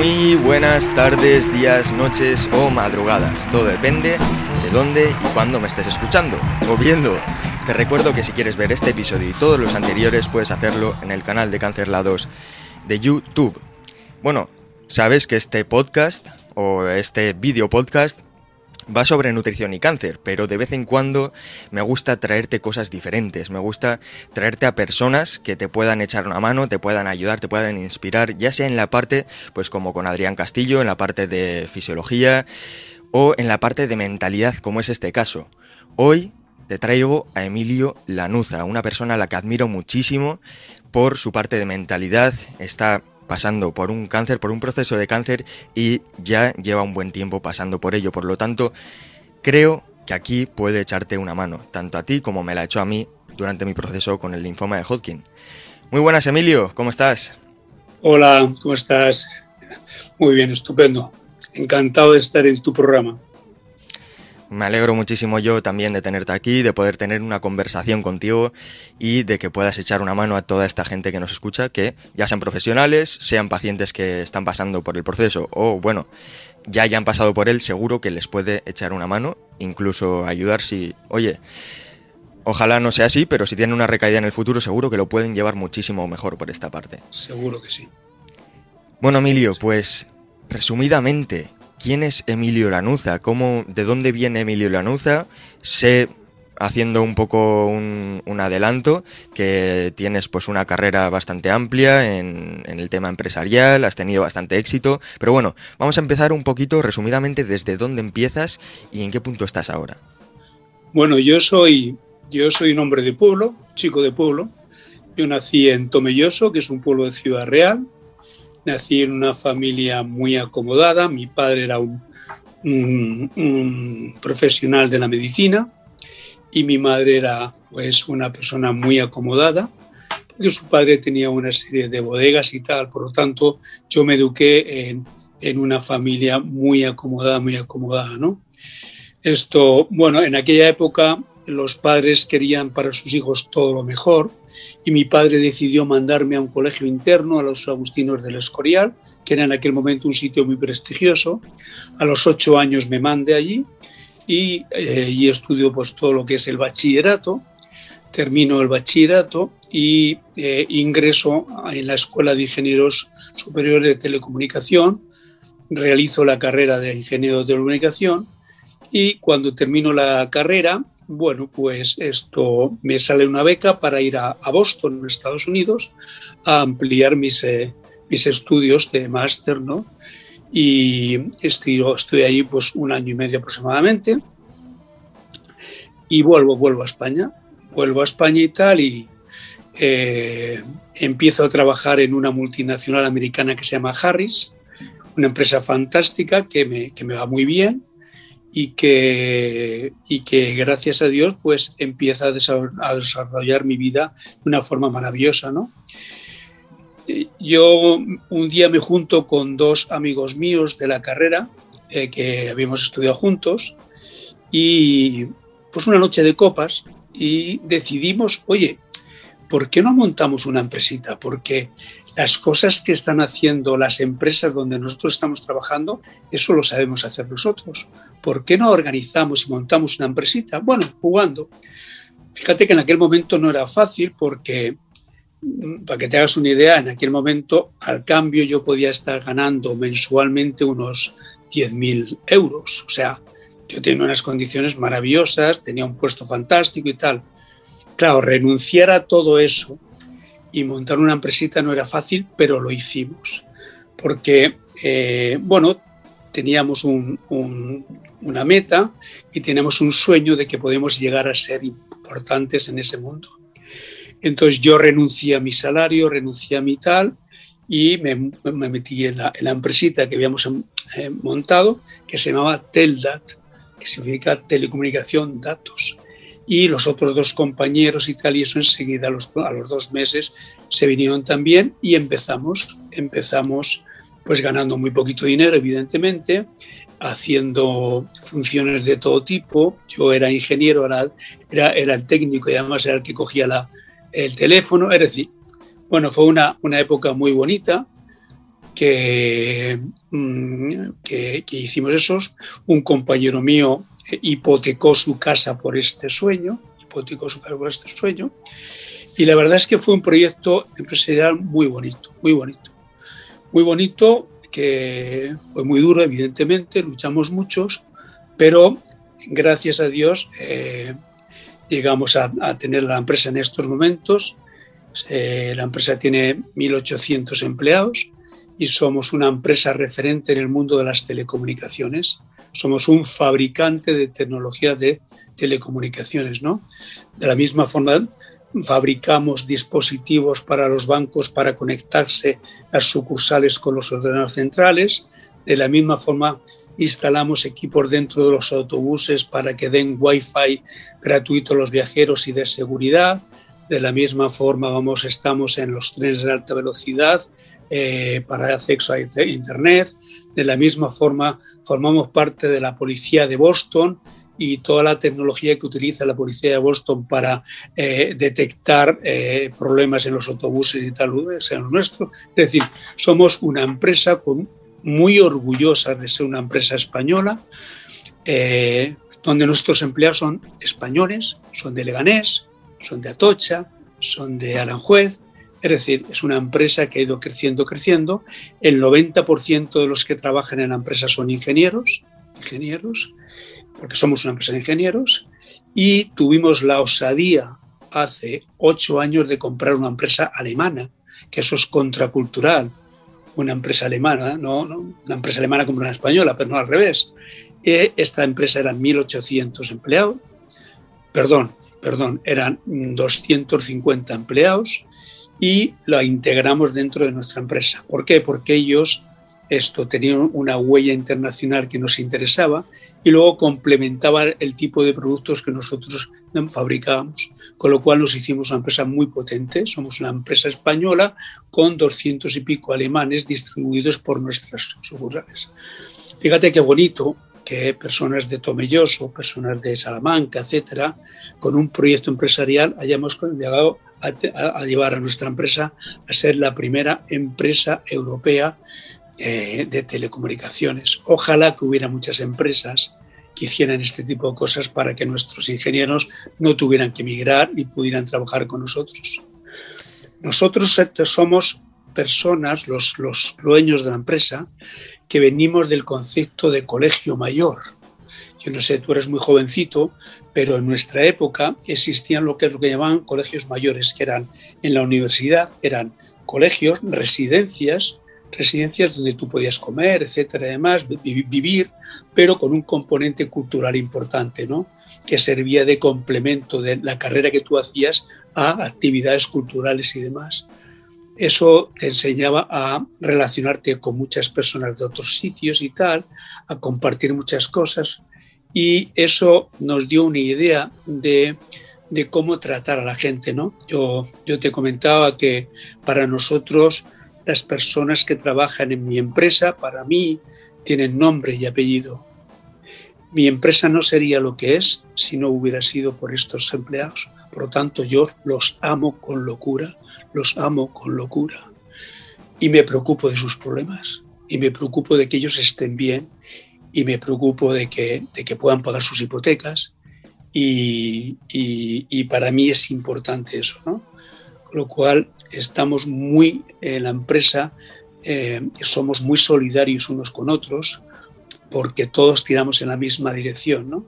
Muy buenas tardes, días, noches o madrugadas. Todo depende de dónde y cuándo me estés escuchando o viendo. Te recuerdo que si quieres ver este episodio y todos los anteriores puedes hacerlo en el canal de Cancerlados de YouTube. Bueno, sabes que este podcast o este video podcast va sobre nutrición y cáncer, pero de vez en cuando me gusta traerte cosas diferentes, me gusta traerte a personas que te puedan echar una mano, te puedan ayudar, te puedan inspirar, ya sea en la parte, pues como con Adrián Castillo, en la parte de fisiología o en la parte de mentalidad, como es este caso. Hoy te traigo a Emilio Lanuza, una persona a la que admiro muchísimo por su parte de mentalidad, está pasando por un cáncer, por un proceso de cáncer y ya lleva un buen tiempo pasando por ello. Por lo tanto, creo que aquí puede echarte una mano, tanto a ti como me la echó a mí durante mi proceso con el linfoma de Hodgkin. Muy buenas, Emilio, ¿cómo estás? Hola, ¿cómo estás? Muy bien, estupendo. Encantado de estar en tu programa. Me alegro muchísimo yo también de tenerte aquí, de poder tener una conversación contigo y de que puedas echar una mano a toda esta gente que nos escucha, que ya sean profesionales, sean pacientes que están pasando por el proceso o, bueno, ya hayan pasado por él, seguro que les puede echar una mano, incluso ayudar si, oye, ojalá no sea así, pero si tienen una recaída en el futuro, seguro que lo pueden llevar muchísimo mejor por esta parte. Seguro que sí. Bueno, Emilio, pues resumidamente, ¿Quién es Emilio Lanuza? ¿Cómo, ¿De dónde viene Emilio Lanuza? Sé, haciendo un poco un, adelanto, que tienes pues una carrera bastante amplia en, en, el tema empresarial, has tenido bastante éxito, pero bueno, vamos a empezar un poquito resumidamente desde dónde empiezas y en qué punto estás ahora. Bueno, yo soy, yo soy un hombre de pueblo, chico de pueblo. Yo nací en Tomelloso, que es un pueblo de Ciudad Real, Nací en una familia muy acomodada. Mi padre era un, un, profesional de la medicina y mi madre era pues una persona muy acomodada porque su padre tenía una serie de bodegas y tal. Por lo tanto, yo me eduqué en, en una familia muy acomodada, muy acomodada, ¿no? Esto, bueno, en aquella época los padres querían para sus hijos todo lo mejor y mi padre decidió mandarme a un colegio interno, a los Agustinos del Escorial, que era en aquel momento un sitio muy prestigioso. A los ocho años me mandé allí y, eh, estudio pues, todo lo que es el bachillerato. Termino el bachillerato y eh, ingreso en la Escuela de Ingenieros Superiores de Telecomunicación. Realizo la carrera de ingeniero de telecomunicación y cuando termino la carrera bueno, pues esto me sale una beca para ir a, Boston, en Estados Unidos, a ampliar mis, eh, mis estudios de máster, ¿no? Y estoy, estoy ahí pues un año y medio aproximadamente. Y vuelvo, vuelvo a España. Vuelvo a España y tal, y eh, empiezo a trabajar en una multinacional americana que se llama Harris, una empresa fantástica que me, que me va muy bien y que, y que gracias a Dios pues empieza a desarrollar, mi vida de una forma maravillosa, ¿no? Yo un día me junto con dos amigos míos de la carrera eh, que habíamos estudiado juntos y pues una noche de copas y decidimos, oye, ¿por qué no montamos una empresita? Porque las cosas que están haciendo las empresas donde nosotros estamos trabajando, eso lo sabemos hacer nosotros. ¿Por qué no organizamos y montamos una empresita? Bueno, jugando. Fíjate que en aquel momento no era fácil porque, mm, para que te hagas una idea, en aquel momento al cambio yo podía estar ganando mensualmente unos 10.000 euros. O sea, yo tenía unas condiciones maravillosas, tenía un puesto fantástico y tal. Claro, renunciar a todo eso y montar una empresita no era fácil, pero lo hicimos. Porque, eh, bueno, teníamos una meta y teníamos un sueño de que podemos llegar a ser importantes en ese mundo. Entonces yo renuncié a mi salario, renuncié a mi tal y me, metí en la, en la, empresita que habíamos eh, montado, que se llamaba Teldat, que significa telecomunicación datos. Y los otros dos compañeros y tal, y eso enseguida a los, a los dos meses se vinieron también y empezamos, empezamos pues ganando muy poquito dinero, evidentemente, haciendo funciones de todo tipo. Yo era ingeniero, era, era, el técnico y además era el que cogía la, el teléfono. Es decir, bueno, fue una, una época muy bonita que, mm, que, que, hicimos esos. Un compañero mío hipotecó su casa por este sueño, hipotecó su casa por este sueño. Y la verdad es que fue un proyecto empresarial muy bonito, muy bonito. Muy bonito, que fue muy duro, evidentemente, luchamos muchos, pero gracias a Dios eh, llegamos a, tener la empresa en estos momentos. Eh, la empresa tiene 1.800 empleados y somos una empresa referente en el mundo de las telecomunicaciones. Somos un fabricante de tecnología de telecomunicaciones, ¿no? De la misma forma, fabricamos dispositivos para los bancos para conectarse las sucursales con los ordenadores centrales. De la misma forma, instalamos equipos dentro de los autobuses para que den wifi gratuito a los viajeros y de seguridad. De la misma forma, vamos, estamos en los trenes de alta velocidad eh, para acceso a Internet. De la misma forma, formamos parte de la policía de Boston y toda la tecnología que utiliza la policía de Boston para eh, detectar eh, problemas en los autobuses y tal, sea nuestro. Es decir, somos una empresa con, muy orgullosa de ser una empresa española, eh, donde nuestros empleados son españoles, son de Leganés, son de Atocha, son de Aranjuez. Es decir, es una empresa que ha ido creciendo, creciendo. El 90% de los que trabajan en la empresa son ingenieros, ingenieros, porque somos una empresa de ingenieros, y tuvimos la osadía hace ocho años de comprar una empresa alemana, que eso es contracultural, una empresa alemana, no, una empresa alemana como una española, pero no al revés. Eh, esta empresa eran 1.800 empleados, perdón, perdón, eran 250 empleados y la integramos dentro de nuestra empresa. ¿Por qué? Porque ellos esto tenía una huella internacional que nos interesaba y luego complementaba el tipo de productos que nosotros fabricábamos, con lo cual nos hicimos una empresa muy potente. Somos una empresa española con 200 y pico alemanes distribuidos por nuestras sucursales. Fíjate qué bonito que personas de Tomelloso, personas de Salamanca, etcétera, con un proyecto empresarial hayamos llegado a, a llevar a nuestra empresa a ser la primera empresa europea eh, de telecomunicaciones. Ojalá que hubiera muchas empresas que hicieran este tipo de cosas para que nuestros ingenieros no tuvieran que emigrar y pudieran trabajar con nosotros. Nosotros somos personas, los, los dueños de la empresa, que venimos del concepto de colegio mayor. Yo no sé, tú eres muy jovencito, pero en nuestra época existían lo que, lo que llamaban colegios mayores, que eran en la universidad, eran colegios, residencias, residencias donde tú podías comer, etcétera, además, vivir, pero con un componente cultural importante, ¿no? que servía de complemento de la carrera que tú hacías a actividades culturales y demás. Eso te enseñaba a relacionarte con muchas personas de otros sitios y tal, a compartir muchas cosas, y eso nos dio una idea de, de cómo tratar a la gente. ¿no? Yo, yo te comentaba que para nosotros las personas que trabajan en mi empresa, para mí, tienen nombre y apellido. Mi empresa no sería lo que es si no hubiera sido por estos empleados. Por lo tanto, yo los amo con locura, los amo con locura. Y me preocupo de sus problemas, y me preocupo de que ellos estén bien, y me preocupo de que, de que puedan pagar sus hipotecas. Y, y, y para mí es importante eso, ¿no? Lo cual, estamos muy en la empresa, eh, somos muy solidarios unos con otros, porque todos tiramos en la misma dirección, ¿no?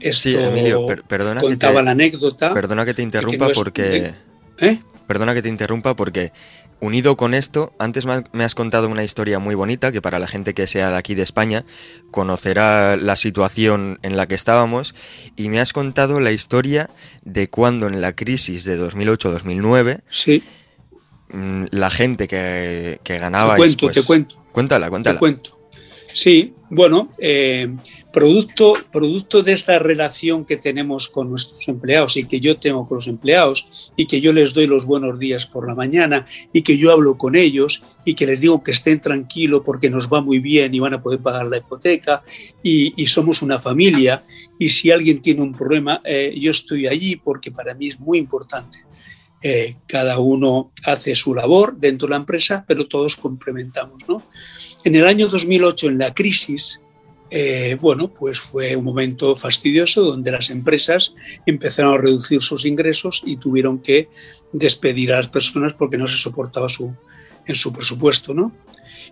Esto sí, Emilio, perdona contaba que te, la anécdota. Perdona que te interrumpa que no es, porque. ¿Eh? Perdona que te interrumpa porque unido con esto, antes me has contado una historia muy bonita que para la gente que sea de aquí de España conocerá la situación en la que estábamos y me has contado la historia de cuando en la crisis de 2008-2009 sí. Mm, la gente que, que ganaba... Te cuento, te pues, cuento. Cuéntala, cuéntala. Te cuento. Sí, bueno, eh, producto, producto de esta relación que tenemos con nuestros empleados y que yo tengo con los empleados y que yo les doy los buenos días por la mañana y que yo hablo con ellos y que les digo que estén tranquilos porque nos va muy bien y van a poder pagar la hipoteca y, somos una familia y si alguien tiene un problema eh, yo estoy allí porque para mí es muy importante. Eh, cada uno hace su labor dentro de la empresa, pero todos complementamos, ¿no? En el año 2008, en la crisis, eh, bueno, pues fue un momento fastidioso donde las empresas empezaron a reducir sus ingresos y tuvieron que despedir a las personas porque no se soportaba su, en su presupuesto, ¿no?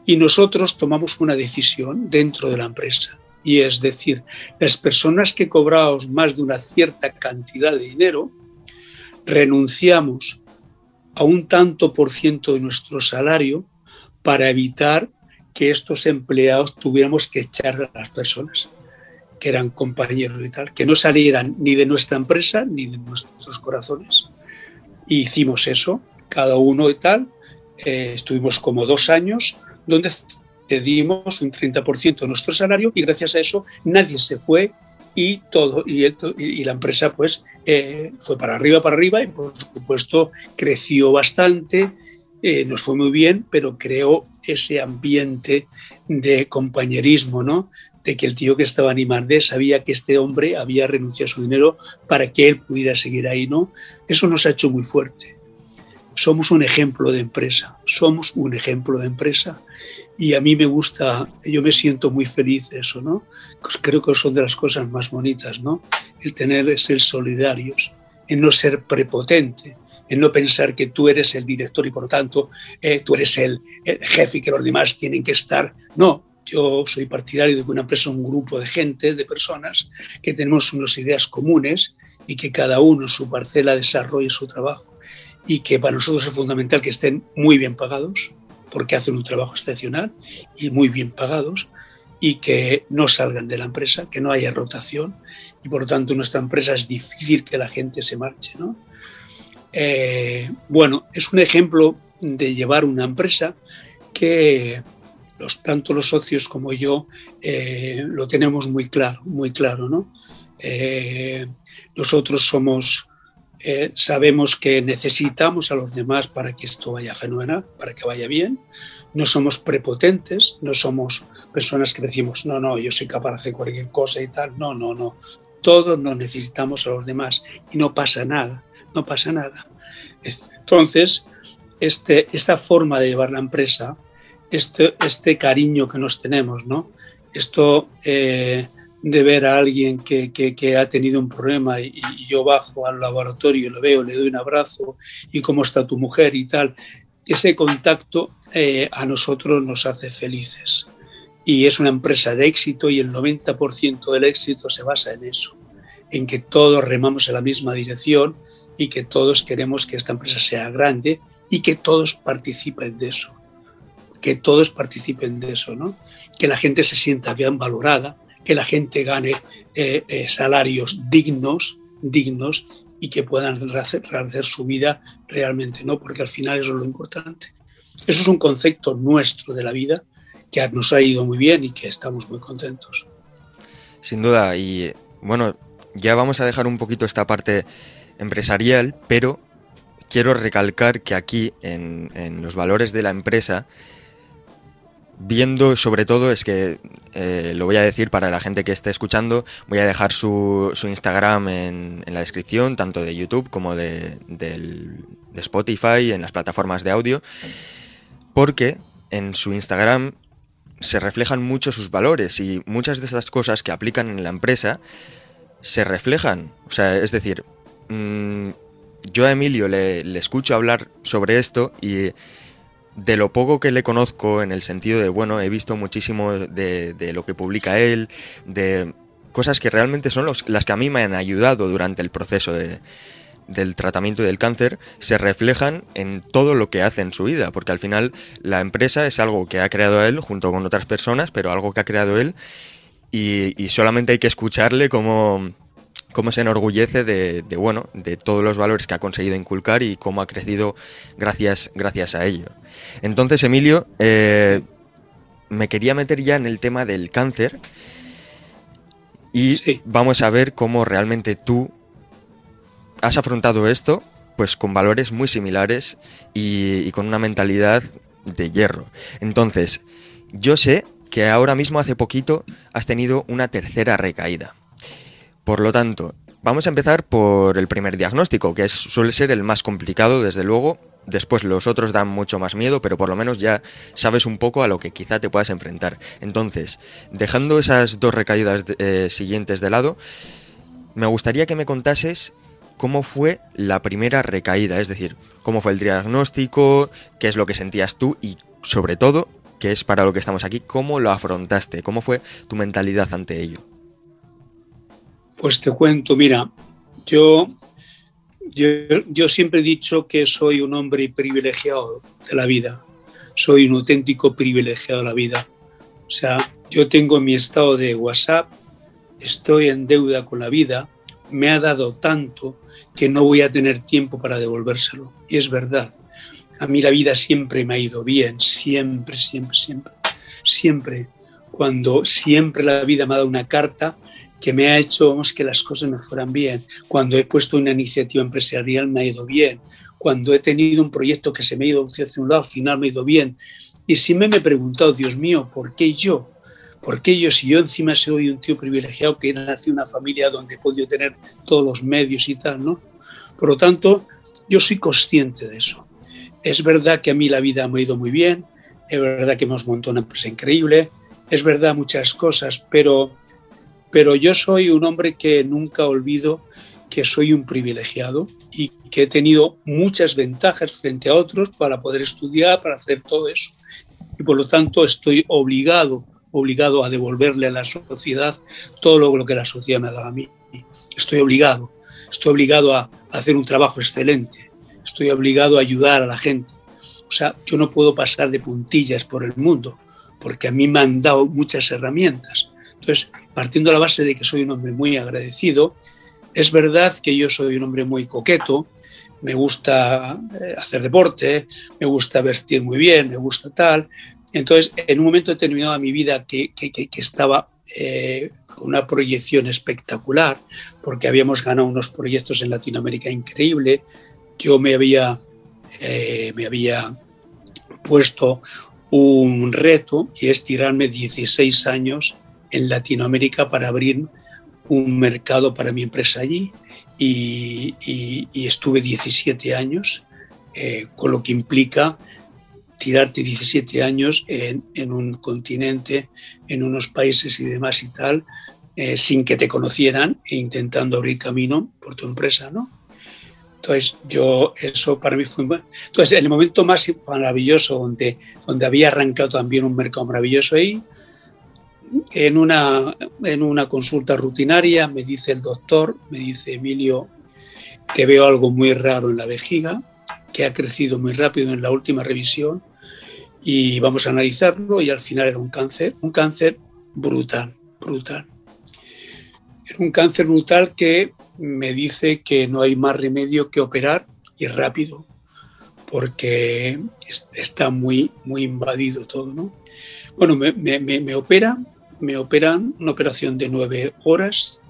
Y nosotros tomamos una decisión dentro de la empresa. Y es decir, las personas que cobramos más de una cierta cantidad de dinero, renunciamos a un tanto por ciento de nuestro salario para evitar que estos empleados tuviéramos que echar a las personas que eran compañeros y tal, que no salieran ni de nuestra empresa ni de nuestros corazones. hicimos eso, cada uno y tal. Eh, estuvimos como dos años donde cedimos un 30% de nuestro salario y gracias a eso nadie se fue y todo y, y la empresa pues eh, fue para arriba para arriba y por supuesto creció bastante eh, nos fue muy bien pero creó ese ambiente de compañerismo, ¿no? De que el tío que estaba en Imardé sabía que este hombre había renunciado a su dinero para que él pudiera seguir ahí, ¿no? Eso nos ha hecho muy fuerte. Somos un ejemplo de empresa, somos un ejemplo de empresa y a mí me gusta, yo me siento muy feliz eso, ¿no? Pues creo que son de las cosas más bonitas, ¿no? El tener, ser solidarios, el no ser prepotente, en no pensar que tú eres el director y por tanto eh, tú eres el, jefe y que los demás tienen que estar. No, yo soy partidario de que una empresa es un grupo de gente, de personas, que tenemos unas ideas comunes y que cada uno en su parcela desarrolle su trabajo. Y que para nosotros es fundamental que estén muy bien pagados, porque hacen un trabajo excepcional y muy bien pagados, y que no salgan de la empresa, que no haya rotación. Y por lo tanto, nuestra empresa es difícil que la gente se marche. ¿no? Eh, bueno, es un ejemplo de llevar una empresa que los, tanto los socios como yo eh, lo tenemos muy claro, muy claro, ¿no? Eh, nosotros somos, sabemos que necesitamos a los demás para que esto vaya fenomenal, para que vaya bien. No somos prepotentes, no somos personas que decimos, no, no, yo soy capaz de hacer cualquier cosa y tal. No, no, no. Todos nos necesitamos a los demás y no pasa nada no pasa nada. Entonces, este, esta forma de llevar la empresa, este, este cariño que nos tenemos, ¿no? Esto eh, de ver a alguien que, que, ha tenido un problema y, yo bajo al laboratorio, lo veo, le doy un abrazo y cómo está tu mujer y tal, ese contacto eh, a nosotros nos hace felices. Y es una empresa de éxito y el 90% del éxito se basa en eso, en que todos remamos en la misma dirección y que todos queremos que esta empresa sea grande y que todos participen de eso. Que todos participen de eso, ¿no? Que la gente se sienta bien valorada, que la gente gane eh, eh, salarios dignos, dignos y que puedan rehacer, su vida realmente, ¿no? Porque al final eso es lo importante. Eso es un concepto nuestro de la vida que nos ha ido muy bien y que estamos muy contentos. Sin duda, y bueno, ya vamos a dejar un poquito esta parte empresarial, pero quiero recalcar que aquí, en, los valores de la empresa, viendo sobre todo, es que eh, lo voy a decir para la gente que esté escuchando, voy a dejar su, su Instagram en, la descripción, tanto de YouTube como de, de, Spotify, en las plataformas de audio, porque en su Instagram se reflejan mucho sus valores y muchas de esas cosas que aplican en la empresa se reflejan. O sea, es decir, Mm, yo a Emilio le, escucho hablar sobre esto y de lo poco que le conozco en el sentido de, bueno, he visto muchísimo de, lo que publica él, de cosas que realmente son las que a mí me han ayudado durante el proceso de, del tratamiento del cáncer se reflejan en todo lo que hace en su vida, porque al final la empresa es algo que ha creado él junto con otras personas, pero algo que ha creado él y, solamente hay que escucharle cómo, cómo se enorgullece de, bueno, de todos los valores que ha conseguido inculcar y cómo ha crecido gracias, gracias a ello. Entonces, Emilio, eh, me quería meter ya en el tema del cáncer y vamos a ver cómo realmente tú has afrontado esto pues con valores muy similares y, con una mentalidad de hierro. Entonces, yo sé que ahora mismo hace poquito has tenido una tercera recaída. Por lo tanto, vamos a empezar por el primer diagnóstico, que suele ser el más complicado, desde luego. Después los otros dan mucho más miedo, pero por lo menos ya sabes un poco a lo que quizá te puedas enfrentar. Entonces, dejando esas dos recaídas eh, siguientes de lado, me gustaría que me contases cómo fue la primera recaída, es decir, cómo fue el diagnóstico, qué es lo que sentías tú y sobre todo, que es para lo que estamos aquí, cómo lo afrontaste, cómo fue tu mentalidad ante ello. Pues te cuento, mira, yo, yo, siempre he dicho que soy un hombre privilegiado de la vida, soy un auténtico privilegiado de la vida. O sea, yo tengo mi estado de WhatsApp, estoy en deuda con la vida, me ha dado tanto que no voy a tener tiempo para devolvérselo. Y es verdad. A mí la vida siempre me ha ido bien, siempre, siempre, siempre. Siempre. Cuando siempre la vida me ha dado una carta que me ha hecho que las cosas me fueran bien. Cuando he puesto una iniciativa empresarial me ha ido bien. Cuando he tenido un proyecto que se me ha ido hacia un lado, al final me ha ido bien. Y si me he preguntado, Dios mío, ¿por qué yo? ¿Por qué yo, si yo encima soy un tío privilegiado que nací en una familia donde he podido tener todos los medios y tal, ¿no? Por lo tanto, yo soy consciente de eso. Es verdad que a mí la vida me ha ido muy bien, es verdad que hemos montado una empresa increíble, es verdad muchas cosas, pero, pero yo soy un hombre que nunca olvido que soy un privilegiado y que he tenido muchas ventajas frente a otros para poder estudiar, para hacer todo eso. Y por lo tanto estoy obligado obligado a devolverle a la sociedad todo lo que la sociedad me ha dado a mí. Estoy obligado, estoy obligado a hacer un trabajo excelente, estoy obligado a ayudar a la gente. O sea, yo no puedo pasar de puntillas por el mundo, porque a mí me han dado muchas herramientas. Entonces, partiendo de la base de que soy un hombre muy agradecido, es verdad que yo soy un hombre muy coqueto, me gusta eh, hacer deporte, me gusta vestir muy bien, me gusta tal, entonces, en un momento determinado de mi vida que, estaba eh, una proyección espectacular, porque habíamos ganado unos proyectos en Latinoamérica increíble, yo me había, eh, me había puesto un reto y es tirarme 16 años en Latinoamérica para abrir un mercado para mi empresa allí y, estuve 17 años, eh, con lo que implica tirarte 17 años en, un continente, en unos países y demás y tal, eh, sin que te conocieran e intentando abrir camino por tu empresa, ¿no? Entonces, yo, eso para mí fue... Entonces, en el momento más maravilloso, donde, donde había arrancado también un mercado maravilloso ahí, en una, en una consulta rutinaria me dice el doctor, me dice Emilio, que veo algo muy raro en la vejiga, que ha crecido muy rápido en la última revisión y vamos a analizarlo y al final era un cáncer, un cáncer brutal, brutal. Era un cáncer brutal que me dice que no hay más remedio que operar y rápido, porque está muy, muy invadido todo, ¿no? Bueno, me, me, me operan, me operan una operación de nueve horas,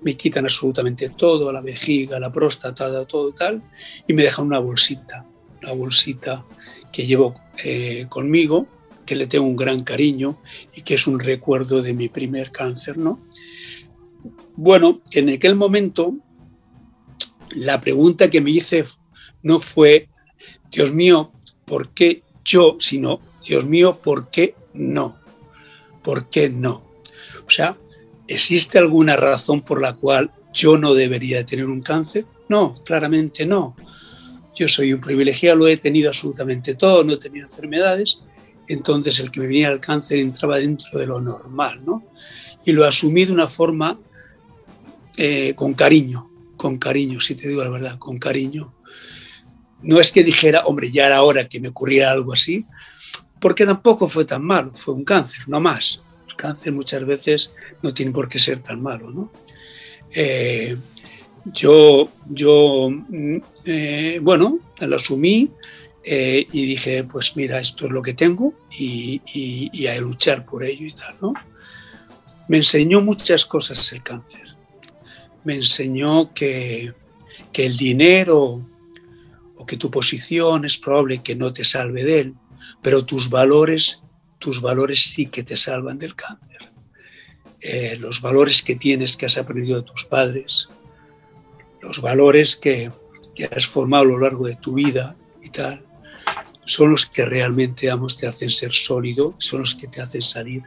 me quitan absolutamente todo, la vejiga, la próstata, todo tal, y me dejan una bolsita, una bolsita que llevo eh, conmigo, que le tengo un gran cariño y que es un recuerdo de mi primer cáncer, ¿no? Bueno, en aquel momento la pregunta que me hice no fue, Dios mío, ¿por qué yo? Sino, Dios mío, ¿por qué no? ¿Por qué no? O sea, ¿existe alguna razón por la cual yo no debería tener un cáncer? No, claramente no. Yo soy un privilegiado, lo he tenido absolutamente todo, no he tenido enfermedades, entonces el que me venía el cáncer entraba dentro de lo normal, ¿no? Y lo asumí de una forma eh, con cariño, con cariño, si te digo la verdad, con cariño. No es que dijera, hombre, ya era hora que me ocurriera algo así, porque tampoco fue tan malo, fue un cáncer, no más. Cáncer muchas veces no tiene por qué ser tan malo, ¿no? Eh, yo, yo mm, eh, bueno, lo asumí eh, y dije, pues mira, esto es lo que tengo y, y, a luchar por ello y tal, ¿no? Me enseñó muchas cosas el cáncer. Me enseñó que, que el dinero o que tu posición es probable que no te salve de él, pero tus valores, tus valores sí que te salvan del cáncer. Eh, los valores que tienes, que has aprendido de tus padres, los valores que, que has formado a lo largo de tu vida y tal, son los que realmente te hacen ser sólido, son los que te hacen salir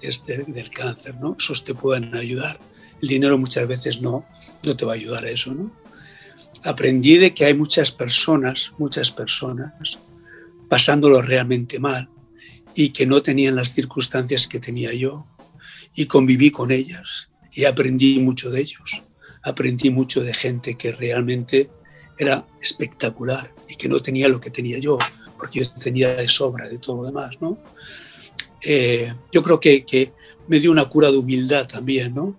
este, del cáncer, ¿no? Esos te pueden ayudar. El dinero muchas veces no, no te va a ayudar a eso, ¿no? Aprendí de que hay muchas personas, muchas personas, pasándolo realmente mal y que no tenían las circunstancias que tenía yo y conviví con ellas y aprendí mucho de ellos. Aprendí mucho de gente que realmente era espectacular y que no tenía lo que tenía yo, porque yo tenía de sobra de todo lo demás, ¿no? Eh, yo creo que, que, me dio una cura de humildad también, ¿no?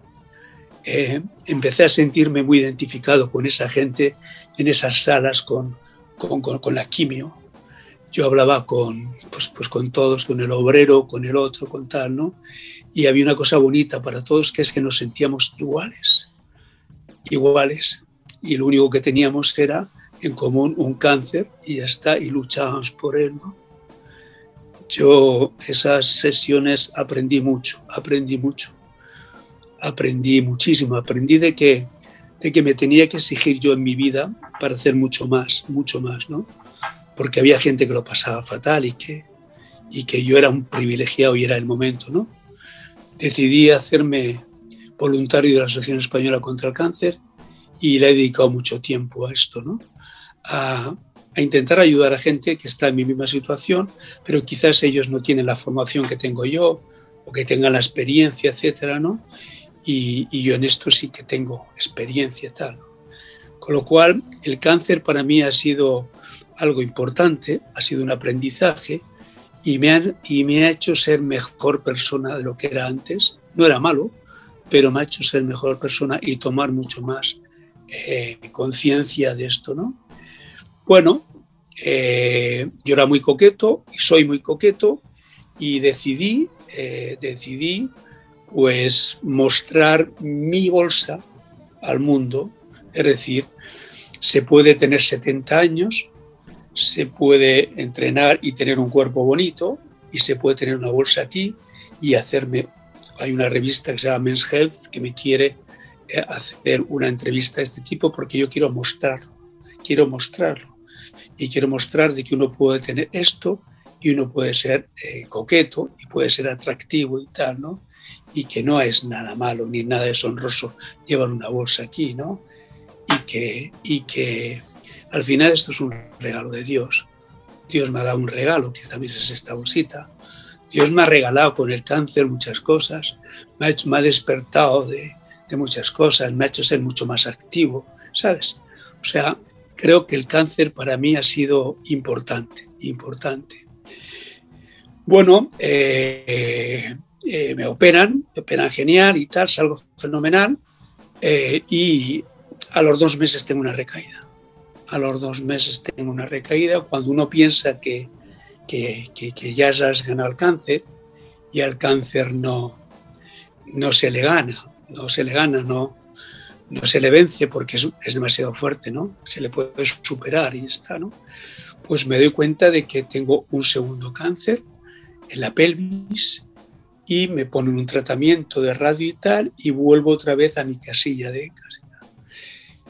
Eh, empecé a sentirme muy identificado con esa gente en esas salas con, con, con, la quimio. Yo hablaba con, pues, pues con todos, con el obrero, con el otro, con tal, ¿no? Y había una cosa bonita para todos, que es que nos sentíamos iguales, iguales. Y lo único que teníamos era en común un cáncer y ya está, y luchábamos por él. ¿no? Yo esas sesiones aprendí mucho, aprendí mucho, aprendí muchísimo, aprendí de que, de que me tenía que exigir yo en mi vida para hacer mucho más, mucho más, ¿no? Porque había gente que lo pasaba fatal y que, y que yo era un privilegiado y era el momento, ¿no? Decidí hacerme voluntario de la Asociación Española contra el Cáncer y le he dedicado mucho tiempo a esto, ¿no? a, intentar ayudar a gente que está en mi misma situación, pero quizás ellos no tienen la formación que tengo yo o que tengan la experiencia, etcétera, ¿no? Y, yo en esto sí que tengo experiencia tal. Con lo cual, el cáncer para mí ha sido algo importante, ha sido un aprendizaje y me, y me ha hecho ser mejor persona de lo que era antes. No era malo, pero me ha hecho ser mejor persona y tomar mucho más eh, conciencia de esto, ¿no? Bueno, eh, yo era muy coqueto y soy muy coqueto y decidí, eh, decidí pues mostrar mi bolsa al mundo. Es decir, se puede tener 70 años, se puede entrenar y tener un cuerpo bonito y se puede tener una bolsa aquí y hacerme... Hay una revista que se llama Men's Health que me quiere eh, hacer una entrevista de este tipo porque yo quiero mostrarlo, quiero mostrarlo y quiero mostrar de que uno puede tener esto y uno puede ser eh, coqueto y puede ser atractivo y tal, ¿no? Y que no es nada malo ni nada deshonroso llevar una bolsa aquí, ¿no? Y que, y que al final esto es un regalo de Dios. Dios me ha dado un regalo, que también es esta bolsita. Dios me ha regalado con el cáncer muchas cosas, me ha, despertado de, de muchas cosas, me ha hecho ser mucho más activo, ¿sabes? O sea, creo que el cáncer para mí ha sido importante, importante. Bueno, eh, eh, me operan, me operan genial y tal, salgo fenomenal eh, y a los dos meses tengo una recaída. A los dos meses tengo una recaída cuando uno piensa que, que, que, ya has ganado el cáncer y al cáncer no, no se le gana, no se le gana, no, no se le vence porque es, demasiado fuerte, ¿no? Se le puede superar y está, ¿no? Pues me doy cuenta de que tengo un segundo cáncer en la pelvis y me ponen un tratamiento de radio y tal y vuelvo otra vez a mi casilla de casilla.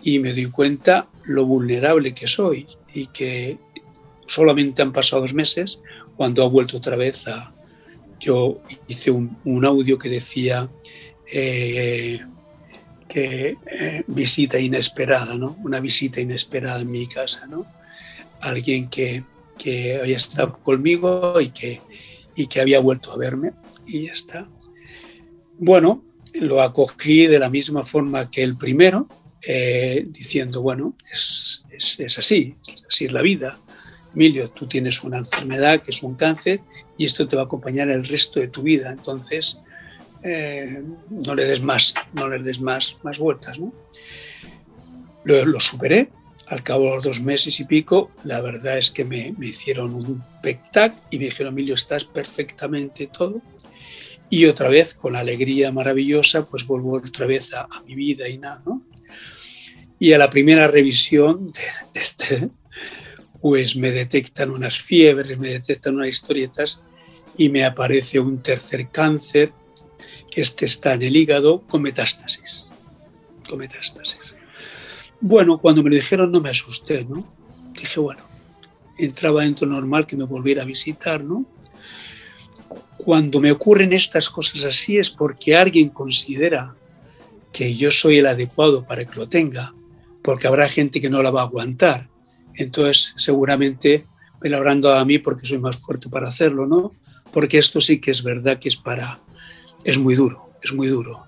Y me doy cuenta lo vulnerable que soy y que solamente han pasado dos meses cuando ha vuelto otra vez a... Yo hice un, audio que decía... Eh, que eh, visita inesperada, ¿no? Una visita inesperada en mi casa, ¿no? Alguien que, que había estado conmigo y que, y que había vuelto a verme y ya está. Bueno, lo acogí de la misma forma que el primero, eh, diciendo, bueno, es, así, así es la vida. Emilio, tú tienes una enfermedad que es un cáncer y esto te va a acompañar el resto de tu vida. Entonces, eh, no le des más, no le des más, más vueltas. ¿no? Lo, superé. Al cabo de los dos meses y pico, la verdad es que me, hicieron un pectac y me dijeron, Emilio, estás perfectamente todo. Y otra vez, con alegría maravillosa, pues vuelvo otra vez a, mi vida y nada, ¿no? Y a la primera revisión de, este, pues me detectan unas fiebres, me detectan unas historietas y me aparece un tercer cáncer, que este está en el hígado con metástasis. Con metástasis. Bueno, cuando me lo dijeron no me asusté, ¿no? Dije, bueno, entraba dentro normal que me volviera a visitar, ¿no? Cuando me ocurren estas cosas así es porque alguien considera que yo soy el adecuado para que lo tenga, porque habrá gente que no la va a aguantar. Entonces, seguramente me dado a mí porque soy más fuerte para hacerlo, ¿no? Porque esto sí que es verdad que es para... Es muy duro, es muy duro.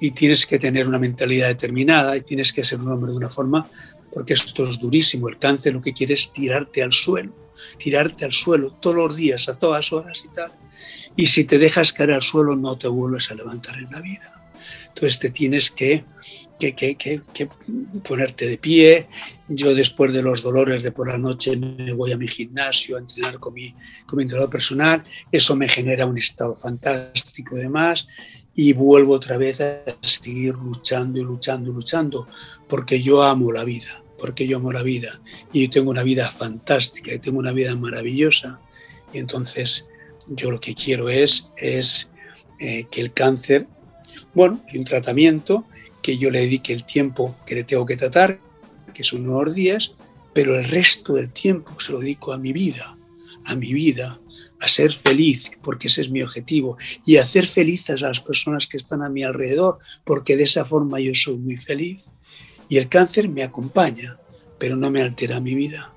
Y tienes que tener una mentalidad determinada y tienes que ser un hombre de una forma, porque esto es durísimo. El cáncer lo que quiere es tirarte al suelo, tirarte al suelo todos los días, a todas horas y tal. Y si te dejas caer al suelo, no te vuelves a levantar en la vida. Entonces te tienes que, que, ponerte de pie. Yo después de los dolores de por la noche me voy a mi gimnasio a entrenar con mi, con mi entrenador personal. Eso me genera un estado fantástico de más y vuelvo otra vez a seguir luchando y luchando y luchando porque yo amo la vida, porque yo amo la vida y tengo una vida fantástica y tengo una vida maravillosa. Y entonces yo lo que quiero es, es eh, que el cáncer, bueno, y un tratamiento, que yo le dedique el tiempo que le tengo que tratar, que son unos días, pero el resto del tiempo se lo dedico a mi vida, a mi vida, a ser feliz, porque ese es mi objetivo, y a hacer felices a las personas que están a mi alrededor, porque de esa forma yo soy muy feliz. Y el cáncer me acompaña, pero no me altera mi vida.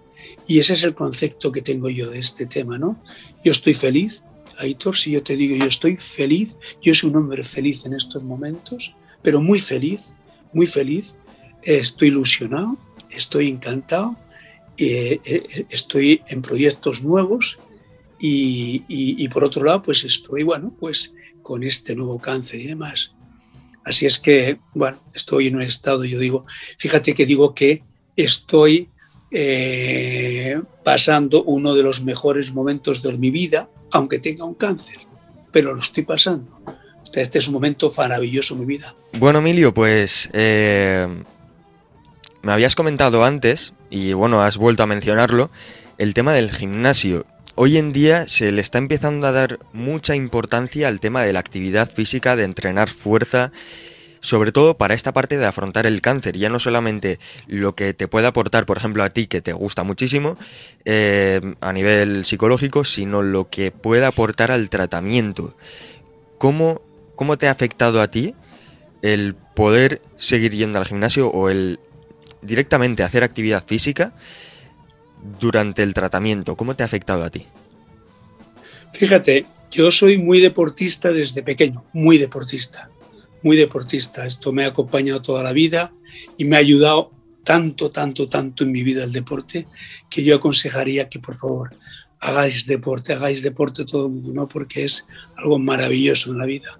Y ese es el concepto que tengo yo de este tema, ¿no? Yo estoy feliz, Aitor, si yo te digo yo estoy feliz, yo soy un hombre feliz en estos momentos, pero muy feliz, muy feliz, estoy ilusionado, estoy encantado, eh, eh, estoy en proyectos nuevos y, y, por otro lado, pues estoy, bueno, pues con este nuevo cáncer y demás. Así es que, bueno, estoy en un estado, yo digo, fíjate que digo que estoy eh, pasando uno de los mejores momentos de mi vida, aunque tenga un cáncer, pero lo estoy pasando. Este es un momento maravilloso en mi vida. Bueno, Emilio, pues eh, me habías comentado antes, y bueno, has vuelto a mencionarlo, el tema del gimnasio. Hoy en día se le está empezando a dar mucha importancia al tema de la actividad física, de entrenar fuerza sobre todo para esta parte de afrontar el cáncer, ya no solamente lo que te puede aportar, por ejemplo, a ti, que te gusta muchísimo, eh, a nivel psicológico, sino lo que puede aportar al tratamiento. ¿Cómo, ¿Cómo te ha afectado a ti el poder seguir yendo al gimnasio o el directamente hacer actividad física durante el tratamiento? ¿Cómo te ha afectado a ti? Fíjate, yo soy muy deportista desde pequeño, muy deportista muy deportista. Esto me ha acompañado toda la vida y me ha ayudado tanto, tanto, tanto en mi vida el deporte que yo aconsejaría que por favor hagáis deporte, hagáis deporte todo el mundo, ¿no? Porque es algo maravilloso en la vida.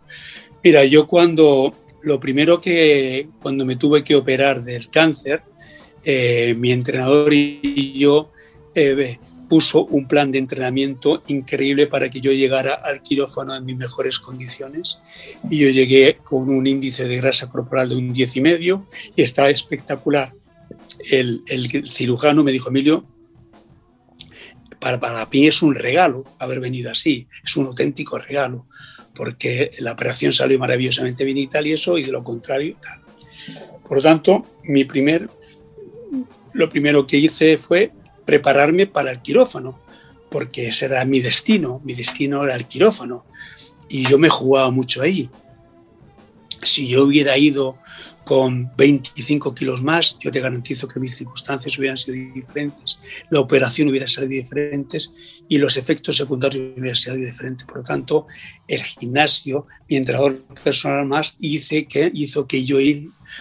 Mira, yo cuando, lo primero que, cuando me tuve que operar del cáncer, eh, mi entrenador y yo eh, puso un plan de entrenamiento increíble para que yo llegara al quirófano en mis mejores condiciones. Y yo llegué con un índice de grasa corporal de un 10 y estaba espectacular. El, el cirujano me dijo, Emilio, para, para mí es un regalo haber venido así, es un auténtico regalo, porque la operación salió maravillosamente bien y tal y eso, y de lo contrario tal. Por lo tanto, mi primer, lo primero que hice fue prepararme para el quirófano, porque ese era mi destino, mi destino era el quirófano, y yo me jugaba mucho ahí. Si yo hubiera ido con 25 kilos más, yo te garantizo que mis circunstancias hubieran sido diferentes, la operación hubiera sido diferente y los efectos secundarios hubieran sido diferentes. Por lo tanto, el gimnasio, mi entrenador personal más, hice que, hizo que yo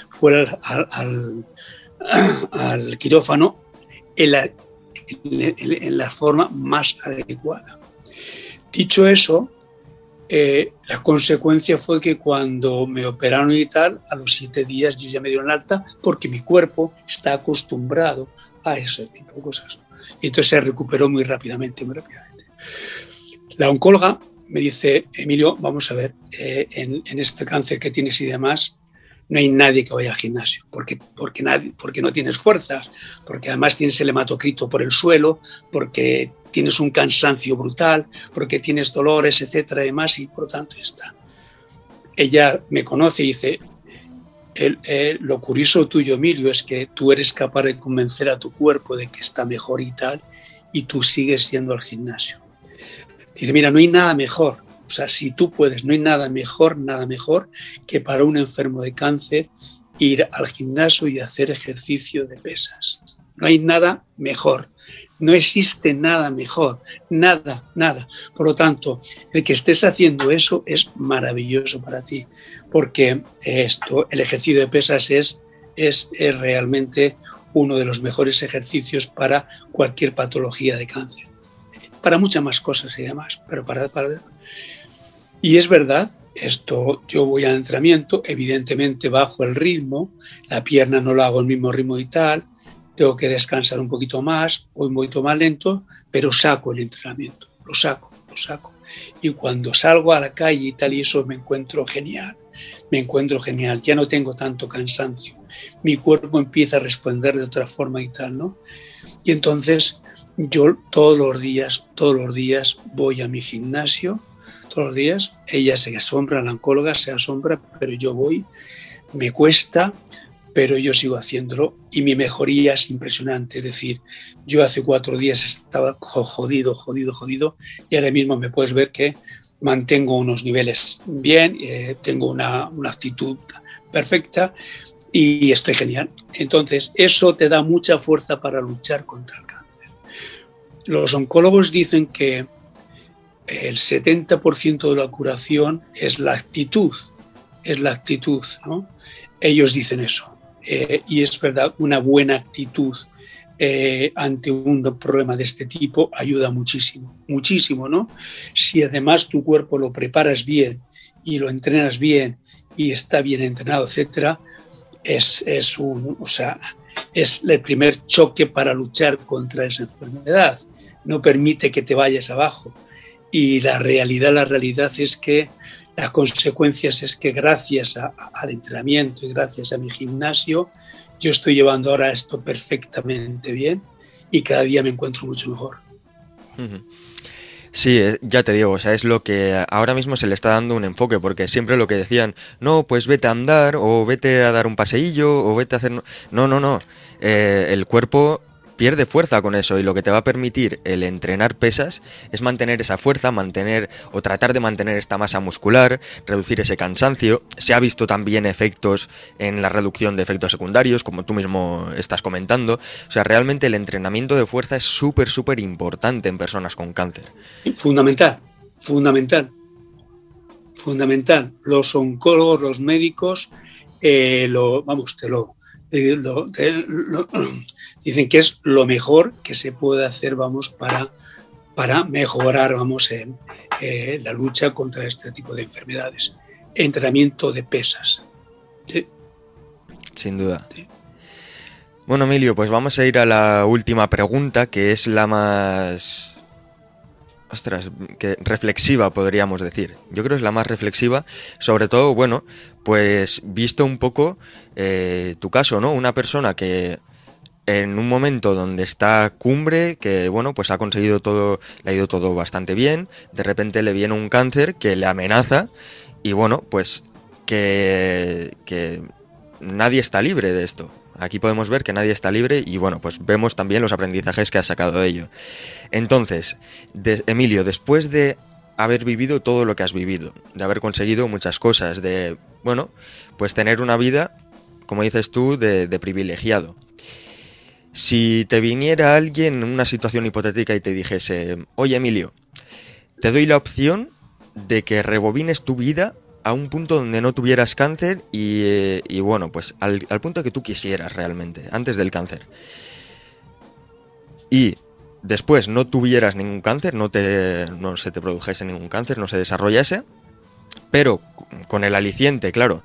fuera al, al, quirófano en la, en la forma más adecuada. Dicho eso, eh, la consecuencia fue que cuando me operaron y tal, a los siete días yo ya me dieron alta porque mi cuerpo está acostumbrado a ese tipo de cosas. Y entonces se recuperó muy rápidamente, muy rápidamente. La oncóloga me dice, Emilio, vamos a ver, eh, en, este cáncer que tienes y demás, no hay nadie que vaya al gimnasio, porque, porque, nadie, porque no tienes fuerzas, porque además tienes el hematocrito por el suelo, porque tienes un cansancio brutal, porque tienes dolores, etcétera, demás, y por lo tanto está. Ella me conoce y dice, lo curioso tuyo, Emilio, es que tú eres capaz de convencer a tu cuerpo de que está mejor y tal, y tú sigues yendo al gimnasio. Dice, mira, no hay nada mejor o sea, si tú puedes, no hay nada mejor, nada mejor que para un enfermo de cáncer ir al gimnasio y hacer ejercicio de pesas. No hay nada mejor. No existe nada mejor, nada, nada. Por lo tanto, el que estés haciendo eso es maravilloso para ti, porque esto, el ejercicio de pesas es, es, es realmente uno de los mejores ejercicios para cualquier patología de cáncer. Para muchas más cosas y demás, pero para, para y es verdad, esto yo voy al entrenamiento, evidentemente bajo el ritmo, la pierna no lo hago al mismo ritmo y tal, tengo que descansar un poquito más, voy un poquito más lento, pero saco el entrenamiento, lo saco, lo saco. Y cuando salgo a la calle y tal y eso me encuentro genial, me encuentro genial, ya no tengo tanto cansancio, mi cuerpo empieza a responder de otra forma y tal, ¿no? Y entonces yo todos los días, todos los días voy a mi gimnasio, todos los días. Ella se asombra, la oncóloga se asombra, pero yo voy, me cuesta, pero yo sigo haciéndolo y mi mejoría es impresionante. Es decir, yo hace cuatro días estaba jodido, jodido, jodido y ahora mismo me puedes ver que mantengo unos niveles bien, eh, tengo una, una actitud perfecta y estoy genial. Entonces, eso te da mucha fuerza para luchar contra el cáncer. Los oncólogos dicen que el 70% de la curación es la actitud, es la actitud, ¿no? Ellos dicen eso. Eh, y es verdad, una buena actitud eh, ante un problema de este tipo ayuda muchísimo, muchísimo, ¿no? Si además tu cuerpo lo preparas bien y lo entrenas bien y está bien entrenado, etcétera, es, es, un, o sea, es el primer choque para luchar contra esa enfermedad. No permite que te vayas abajo y la realidad, la realidad es que las consecuencias es que gracias al entrenamiento y gracias a mi gimnasio, yo estoy llevando ahora esto perfectamente bien y cada día me encuentro mucho mejor. Sí, eh, ya te digo, o sea, es lo que ahora mismo se le está dando un enfoque, porque siempre lo que decían, no, pues vete a andar, o vete a dar un paseillo, o vete a hacer... No, no, no. Eh, el cuerpo pierde fuerza con eso y lo que te va a permitir el entrenar pesas es mantener esa fuerza, mantener o tratar de mantener esta masa muscular, reducir ese cansancio. Se ha visto también efectos en la reducción de efectos secundarios, como tú mismo estás comentando. O sea, realmente el entrenamiento de fuerza es súper, súper importante en personas con cáncer. Fundamental, fundamental, fundamental. Los oncólogos, los médicos, eh, lo, vamos, te lo, dicen que es lo mejor que se puede hacer, vamos, para, para mejorar, vamos, en, eh, la lucha contra este tipo de enfermedades. Entrenamiento de pesas. Sin duda. Bueno, Emilio, pues vamos a ir a la última pregunta, que es la más ostras, que reflexiva podríamos decir. Yo creo que es la más reflexiva, sobre todo, bueno, pues visto un poco eh, tu caso, ¿no? Una persona que en un momento donde está cumbre, que bueno, pues ha conseguido todo, le ha ido todo bastante bien, de repente le viene un cáncer que le amenaza y bueno, pues que, que nadie está libre de esto. Aquí podemos ver que nadie está libre y bueno, pues vemos también los aprendizajes que ha sacado de ello. Entonces, Emilio, después de haber vivido todo lo que has vivido, de haber conseguido muchas cosas, de, bueno, pues tener una vida como dices tú, de, de privilegiado. Si te viniera alguien en una situación hipotética y te dijese, oye Emilio, te doy la opción de que rebobines tu vida a un punto donde no tuvieras cáncer y, eh, y bueno, pues al, al, punto que tú quisieras realmente, antes del cáncer. Y después no tuvieras ningún cáncer, no, te, no se te produjese ningún cáncer, no se desarrollase, pero con el aliciente, claro,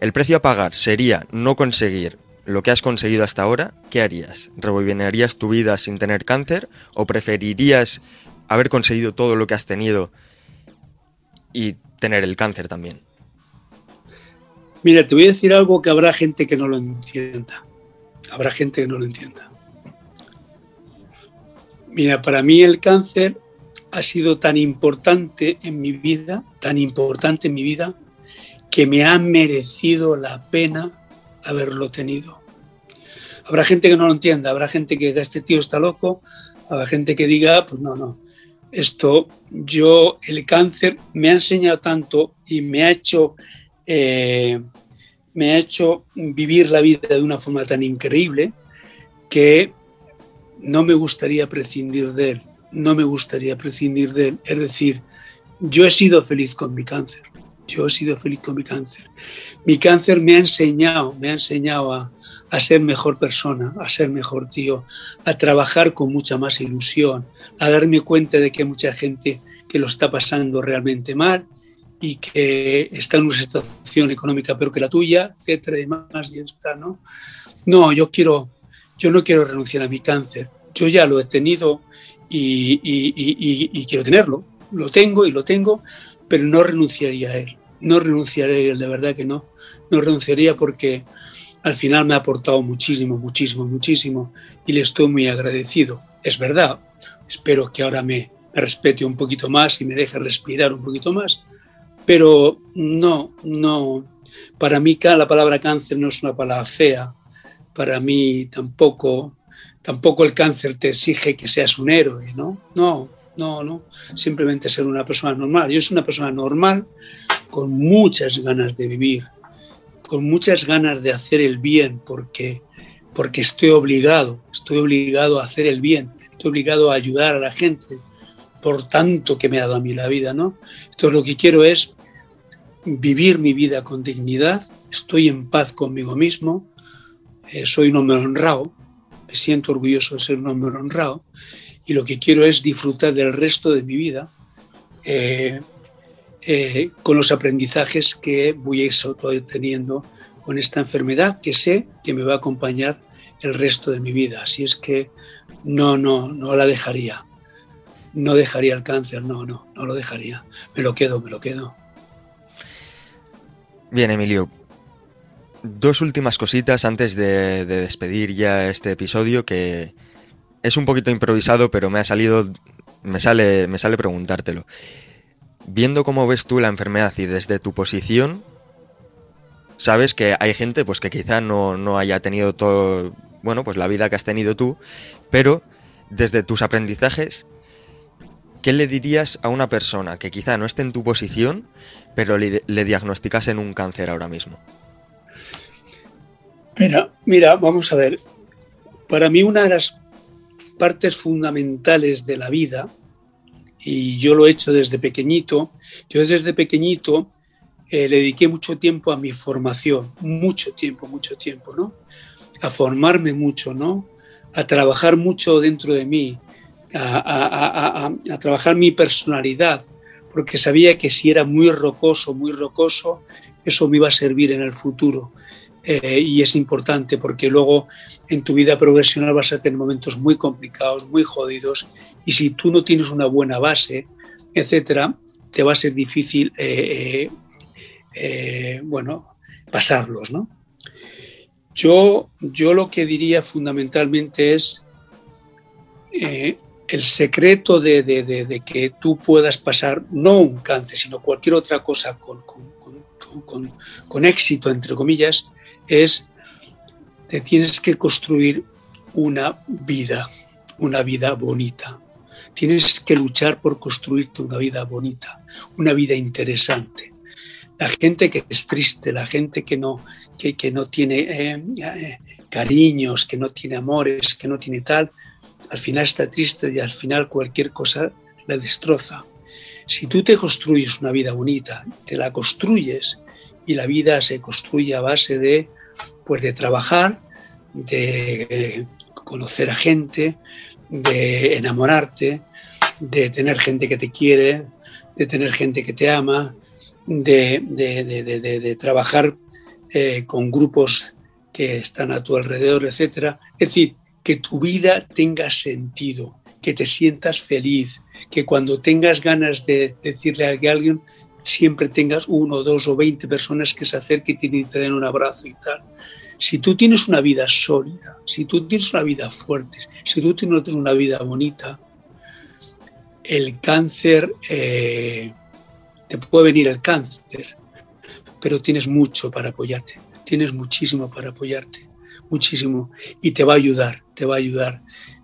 el precio a pagar sería no conseguir lo que has conseguido hasta ahora, ¿qué harías? ¿Rebobinarías tu vida sin tener cáncer o preferirías haber conseguido todo lo que has tenido y tener el cáncer también? Mira, te voy a decir algo que habrá gente que no lo entienda. Habrá gente que no lo entienda. Mira, para mí el cáncer ha sido tan importante en mi vida, tan importante en mi vida, que me ha merecido la pena haberlo tenido. Habrá gente que no lo entienda, habrá gente que diga, este tío está loco, habrá gente que diga, pues no, no, esto, yo, el cáncer me ha enseñado tanto y me ha hecho, eh, me ha hecho vivir la vida de una forma tan increíble que no me gustaría prescindir de él, no me gustaría prescindir de él. Es decir, yo he sido feliz con mi cáncer, yo he sido feliz con mi cáncer. Mi cáncer me ha enseñado, me ha enseñado a, ser mejor persona, a ser mejor tío, a trabajar con mucha más ilusión, a darme cuenta de que hay mucha gente que lo está pasando realmente mal y que está en una situación económica peor que la tuya, etcétera y demás, y está, ¿no? No, yo quiero, yo no quiero renunciar a mi cáncer. Yo ya lo he tenido y, y, y quiero tenerlo. Lo tengo y lo tengo, pero no renunciaría a él. No renunciaría a él, de verdad que no. No renunciaría porque al final me ha aportado muchísimo, muchísimo, muchísimo y le estoy muy agradecido. Es verdad, espero que ahora me, me respete un poquito más y me deje respirar un poquito más, pero no, no, para mí la palabra cáncer no es una palabra fea, para mí tampoco, tampoco el cáncer te exige que seas un héroe, ¿no? No, no, no, simplemente ser una persona normal. Yo soy una persona normal con muchas ganas de vivir, con muchas ganas de hacer el bien porque, porque estoy obligado, estoy obligado a hacer el bien, estoy obligado a ayudar a la gente por tanto que me ha dado a mí la vida, ¿no? Entonces lo que quiero es vivir mi vida con dignidad, estoy en paz conmigo mismo, eh, soy un hombre honrado, me siento orgulloso de ser un hombre honrado y lo que quiero es disfrutar del resto de mi vida eh, eh, con los aprendizajes que voy teniendo con esta enfermedad que sé que me va a acompañar el resto de mi vida. Así es que no, no, no la dejaría. No dejaría el cáncer, no, no, no lo dejaría. Me lo quedo, me lo quedo. Bien, Emilio. Dos últimas cositas antes de, de despedir ya este episodio que es un poquito improvisado, pero me ha salido, me sale, me sale preguntártelo viendo cómo ves tú la enfermedad y desde tu posición, sabes que hay gente pues que quizá no, no haya tenido todo, bueno, pues la vida que has tenido tú, pero desde tus aprendizajes, ¿qué le dirías a una persona que quizá no esté en tu posición, pero le, le diagnosticasen un cáncer ahora mismo? Mira, mira, vamos a ver. Para mí una de las partes fundamentales de la vida y yo lo he hecho desde pequeñito. Yo desde pequeñito eh, le dediqué mucho tiempo a mi formación, mucho tiempo, mucho tiempo, ¿no? A formarme mucho, ¿no? A trabajar mucho dentro de mí, a, trabajar mi personalidad, porque sabía que si era muy rocoso, muy rocoso, eso me iba a servir en el futuro. Eh, y es importante porque luego en tu vida profesional vas a tener momentos muy complicados, muy jodidos, y si tú no tienes una buena base, etcétera, te va a ser difícil, eh, eh, bueno, pasarlos, ¿no? Yo, yo lo que diría fundamentalmente es el secreto de, de, de, que tú puedas pasar no un cáncer, sino cualquier otra cosa con, con, con éxito, entre comillas, es que tienes que construir una vida, una vida bonita. Tienes que luchar por construirte una vida bonita, una vida interesante. la gente que es triste, la gente que no, que, que no tiene eh, eh, cariños, que no tiene amores, que no tiene tal, al final está triste y al final cualquier cosa la destroza. Si tú te construyes una vida bonita, te la construyes y la vida se construye a base de, pues, de trabajar, de conocer a gente, de enamorarte, de tener gente que te quiere, de tener gente que te ama, de, de, trabajar eh, con grupos que están a tu alrededor, etc. Es decir, que tu vida tenga sentido, que te sientas feliz, que cuando tengas ganas de decirle a alguien, siempre tengas uno, dos o veinte personas que se acerquen y te den un abrazo y tal. Si tú tienes una vida sólida, si tú tienes una vida fuerte, si tú tienes una vida bonita, el cáncer, eh, te puede venir el cáncer, pero tienes mucho para apoyarte, tienes muchísimo para apoyarte, muchísimo, y te va a ayudar, te va a ayudar.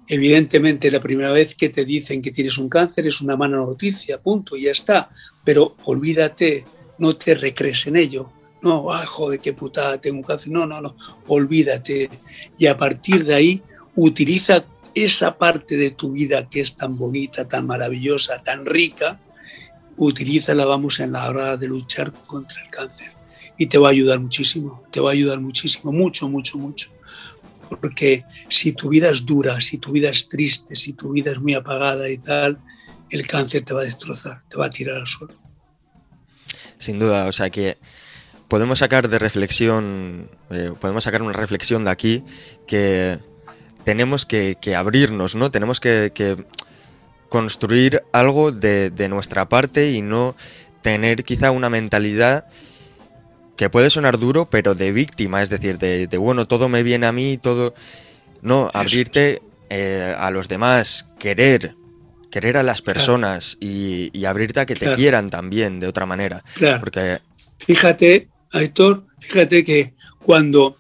Evidentemente, la primera vez que te dicen que tienes un cáncer es una mala noticia, punto, y ya está, pero olvídate, no te recrees en ello, no, ah, joder, qué putada, tengo un cáncer. No, no, no, olvídate. Y a partir de ahí, utiliza esa parte de tu vida que es tan bonita, tan maravillosa, tan rica, utilízala, vamos, en la hora de luchar contra el cáncer. Y te va a ayudar muchísimo, te va a ayudar muchísimo, mucho, mucho, mucho. Porque si tu vida es dura, si tu vida es triste, si tu vida es muy apagada y tal, el cáncer te va a destrozar, te va a tirar al suelo. Sin duda, o sea que podemos sacar de reflexión, eh, podemos sacar una reflexión de aquí que tenemos que, abrirnos, ¿no? Tenemos que, construir algo de, nuestra parte y no tener quizá una mentalidad que puede sonar duro, pero de víctima, es decir, de, bueno, todo me viene a mí, todo... No, abrirte eh, a los demás, querer, querer a las personas y, abrirte a que te quieran también de otra manera. Claro. Porque... Fíjate, Héctor, fíjate que cuando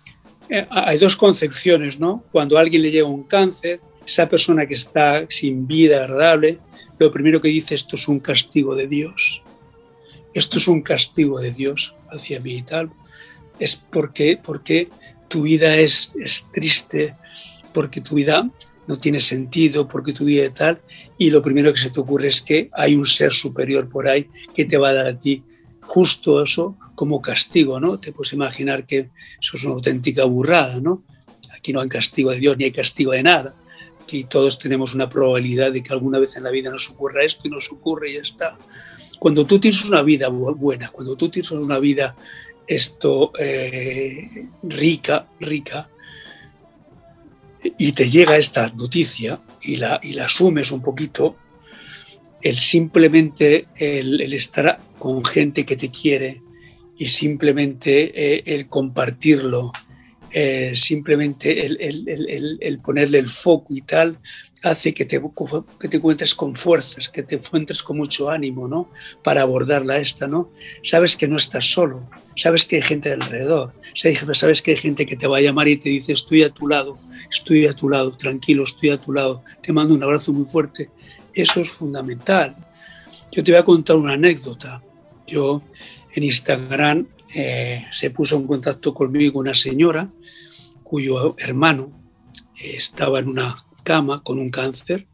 eh, hay dos concepciones, ¿no? Cuando a alguien le llega un cáncer, esa persona que está sin vida agradable, lo primero que dice esto es un castigo de Dios. Esto es un castigo de Dios hacia mí y tal. Es porque, porque tu vida es, es triste, porque tu vida no tiene sentido, porque tu vida es tal, y lo primero que se te ocurre es que hay un ser superior por ahí que te va a dar a ti justo eso como castigo, ¿no? Te puedes imaginar que eso es una auténtica burrada, ¿no? Aquí no hay castigo de Dios ni hay castigo de nada. Aquí todos tenemos una probabilidad de que alguna vez en la vida nos ocurra esto y nos ocurre y ya está. Cuando tú tienes una vida buena, cuando tú tienes una vida esto eh, rica, rica, y te llega esta noticia y la, y la asumes un poquito, el simplemente el, el estar con gente que te quiere, y simplemente eh, el compartirlo, eh, simplemente el, ponerle el foco y tal, hace que te, que te encuentres con fuerzas, que te encuentres con mucho ánimo, ¿no? Para abordarla esta, ¿no? Sabes que no estás solo, sabes que hay gente alrededor, sabes que hay gente que te va a llamar y te dice, estoy a tu lado, estoy a tu lado, tranquilo, estoy a tu lado, te mando un abrazo muy fuerte. Eso es fundamental. Yo te voy a contar una anécdota. Yo en Instagram eh, se puso en contacto conmigo una señora cuyo hermano estaba en una cama con un cáncer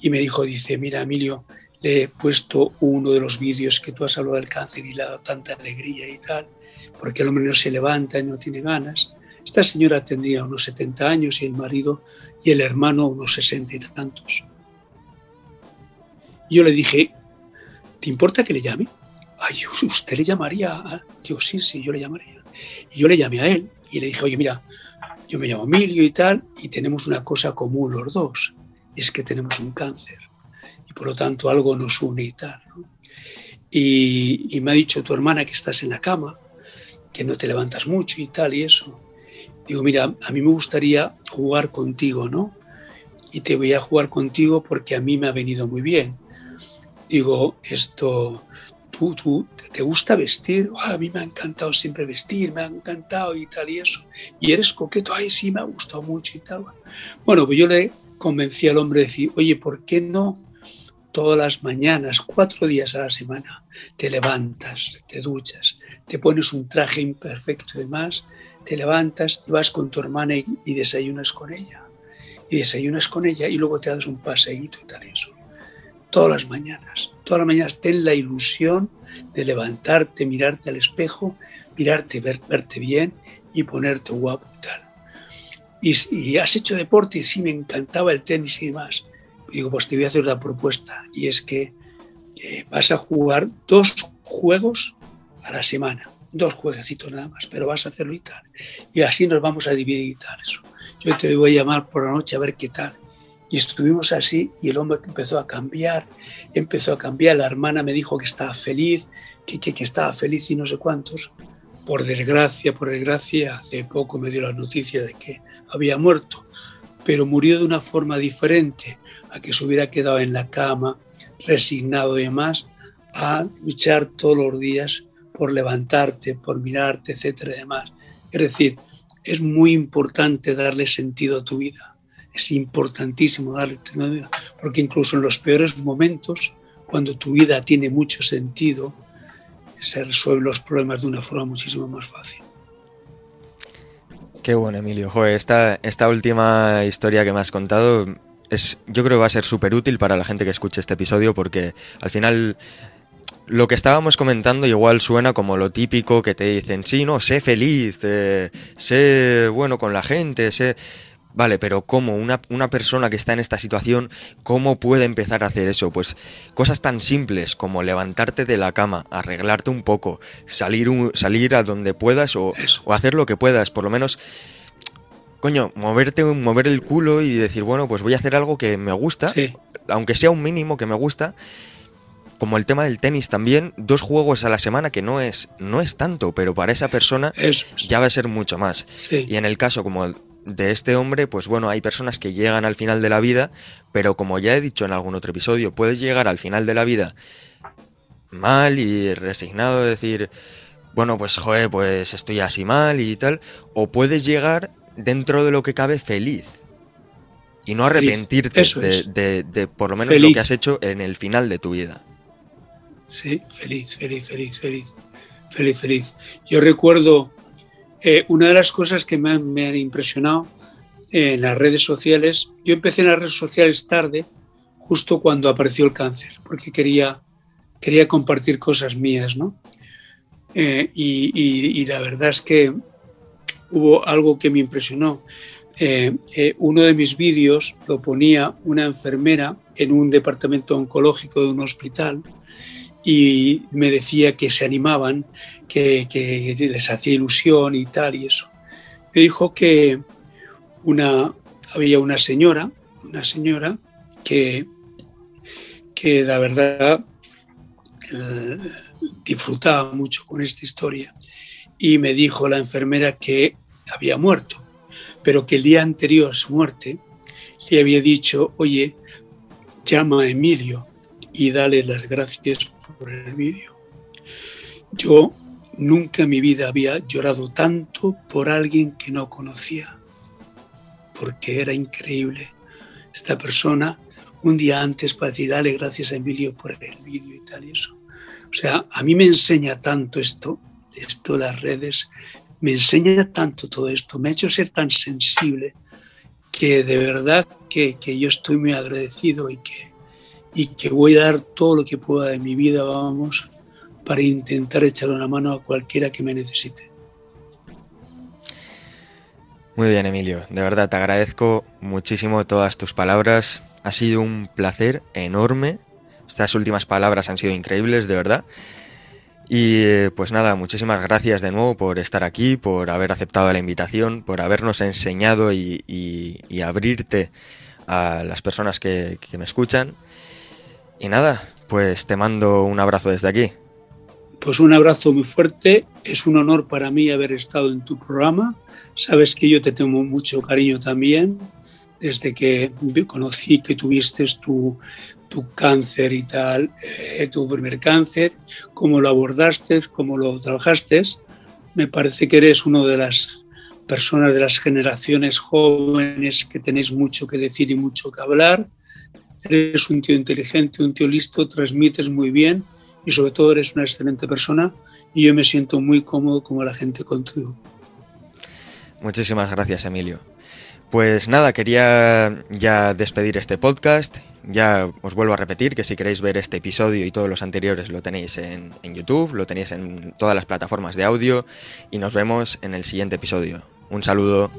y me dijo, dice, mira Emilio, le he puesto uno de los vídeos que tú has hablado del cáncer y le ha dado tanta alegría y tal, porque el hombre no se levanta y no tiene ganas. Esta señora tendría unos 70 años y el marido y el hermano unos 60 y tantos. Y yo le dije, ¿te importa que le llame? ay, usted le llamaría. Digo, sí, sí, yo le llamaría. Y yo le llamé a él y le dije, oye, mira, yo me llamo Emilio y tal, y tenemos una cosa común los dos, es que tenemos un cáncer. Y por lo tanto algo nos une y tal. Y, y, me ha dicho tu hermana que estás en la cama, que no te levantas mucho y tal, y eso. Digo, mira, a mí me gustaría jugar contigo, ¿no? Y te voy a jugar contigo porque a mí me ha venido muy bien. Digo, esto, tú, te gusta vestir, ah, a mí me ha encantado siempre vestir, me ha encantado y tal y eso, y eres coqueto, ay, sí, me ha gustado mucho y tal. Bueno, pues yo le convencí al hombre de decir, oye, ¿por qué no todas las mañanas, cuatro días a la semana, te levantas, te duchas, te pones un traje imperfecto y demás, te levantas y vas con tu hermana y, desayunas con ella. Y desayunas con ella y luego te das un paseíto y tal eso. Todas las mañanas, todas las mañanas ten la ilusión de levantarte, mirarte al espejo, mirarte, verte bien y ponerte guapo y tal. Y, has hecho deporte y sí, me encantaba el tenis y demás. Digo, pues te voy a hacer una propuesta y es que eh, vas a jugar dos juegos a la semana dos jueguecitos nada más, pero vas a hacerlo y tal. Y así nos vamos a dividir y tal. Eso. Yo te voy a llamar por la noche a ver qué tal. Y estuvimos así y el hombre empezó a cambiar, empezó a cambiar. La hermana me dijo que estaba feliz, que, que, que estaba feliz y no sé cuántos. Por desgracia, por desgracia, hace poco me dio la noticia de que había muerto, pero murió de una forma diferente a que se hubiera quedado en la cama, resignado y demás, a luchar todos los días por levantarte, por mirarte, etcétera y demás. Es decir, es muy importante darle sentido a tu vida. Es importantísimo tu vida, porque incluso en los peores momentos, cuando tu vida tiene mucho sentido, se resuelven los problemas de una forma muchísimo más fácil. Qué bueno, Emilio. Joder, esta, esta última historia que me has contado es, yo creo que va a ser súper útil para la gente que escuche este episodio porque al final lo que estábamos comentando igual suena como lo típico que te dicen, sí, no, sé feliz, eh, sé bueno con la gente, sé... Vale, pero ¿cómo? Una, una, persona que está en esta situación, ¿cómo puede empezar a hacer eso? Pues cosas tan simples como levantarte de la cama, arreglarte un poco, salir, salir a donde puedas o, o, hacer lo que puedas, por lo menos, coño, moverte, mover el culo y decir, bueno, pues voy a hacer algo que me gusta, aunque sea un mínimo que me gusta, como el tema del tenis también, dos juegos a la semana que no es, no es tanto, pero para esa persona ya va a ser mucho más. Y en el caso como de este hombre, pues bueno, hay personas que llegan al final de la vida, pero como ya he dicho en algún otro episodio, puedes llegar al final de la vida mal y resignado, decir, bueno, pues joder, pues estoy así mal y tal, o puedes llegar dentro de lo que cabe feliz y no arrepentirte de, por lo menos lo que has hecho en el final de tu vida. Sí, feliz, feliz, feliz, feliz, feliz, feliz. Yo recuerdo eh, una de las cosas que me han, impresionado en las redes sociales. Yo empecé en las redes sociales tarde, justo cuando apareció el cáncer, porque quería, quería compartir cosas mías, ¿no? Eh, y, la verdad es que hubo algo que me impresionó. Eh, uno de mis vídeos lo ponía una enfermera en un departamento oncológico de un hospital y me decía que se animaban, que, les hacía ilusión y tal y eso. Me dijo que una, había una señora, una señora que, que la verdad disfrutaba mucho con esta historia y me dijo la enfermera que había muerto, pero que el día anterior a su muerte le había dicho, oye, llama a Emilio y dale las gracias por el vídeo. Yo nunca en mi vida había llorado tanto por alguien que no conocía, porque era increíble. Esta persona, un día antes, para decir, dale gracias a Emilio por el vídeo y tal y eso. O sea, a mí me enseña tanto esto, esto las redes, me enseña tanto todo esto, me ha hecho ser tan sensible que de verdad que, que yo estoy muy agradecido y que, y que voy a dar todo lo que pueda de mi vida, vamos, para intentar echar una mano a cualquiera que me necesite. Muy bien, Emilio. De verdad, te agradezco muchísimo todas tus palabras. Ha sido un placer enorme. Estas últimas palabras han sido increíbles, de verdad. Y eh, pues nada, muchísimas gracias de nuevo por estar aquí, por haber aceptado la invitación, por habernos enseñado y, abrirte a las personas que me escuchan. Y nada, pues te mando un abrazo desde aquí. Pues un abrazo muy fuerte. Es un honor para mí haber estado en tu programa. Sabes que yo te tengo mucho cariño también. Desde que conocí que tuviste tu, tu cáncer y tal, eh, tu primer cáncer, cómo lo abordaste, cómo lo trabajaste. Me parece que eres una de las personas de las generaciones jóvenes que tenéis mucho que decir y mucho que hablar eres un tío inteligente, un tío listo, transmites muy bien y sobre todo eres una excelente persona y yo me siento muy cómodo como la gente contigo. Muchísimas gracias, Emilio. Pues nada, quería ya despedir este podcast. Ya os vuelvo a repetir que si queréis ver este episodio y todos los anteriores lo tenéis en, en, YouTube, lo tenéis en todas las plataformas de audio y nos vemos en el siguiente episodio. Un saludo.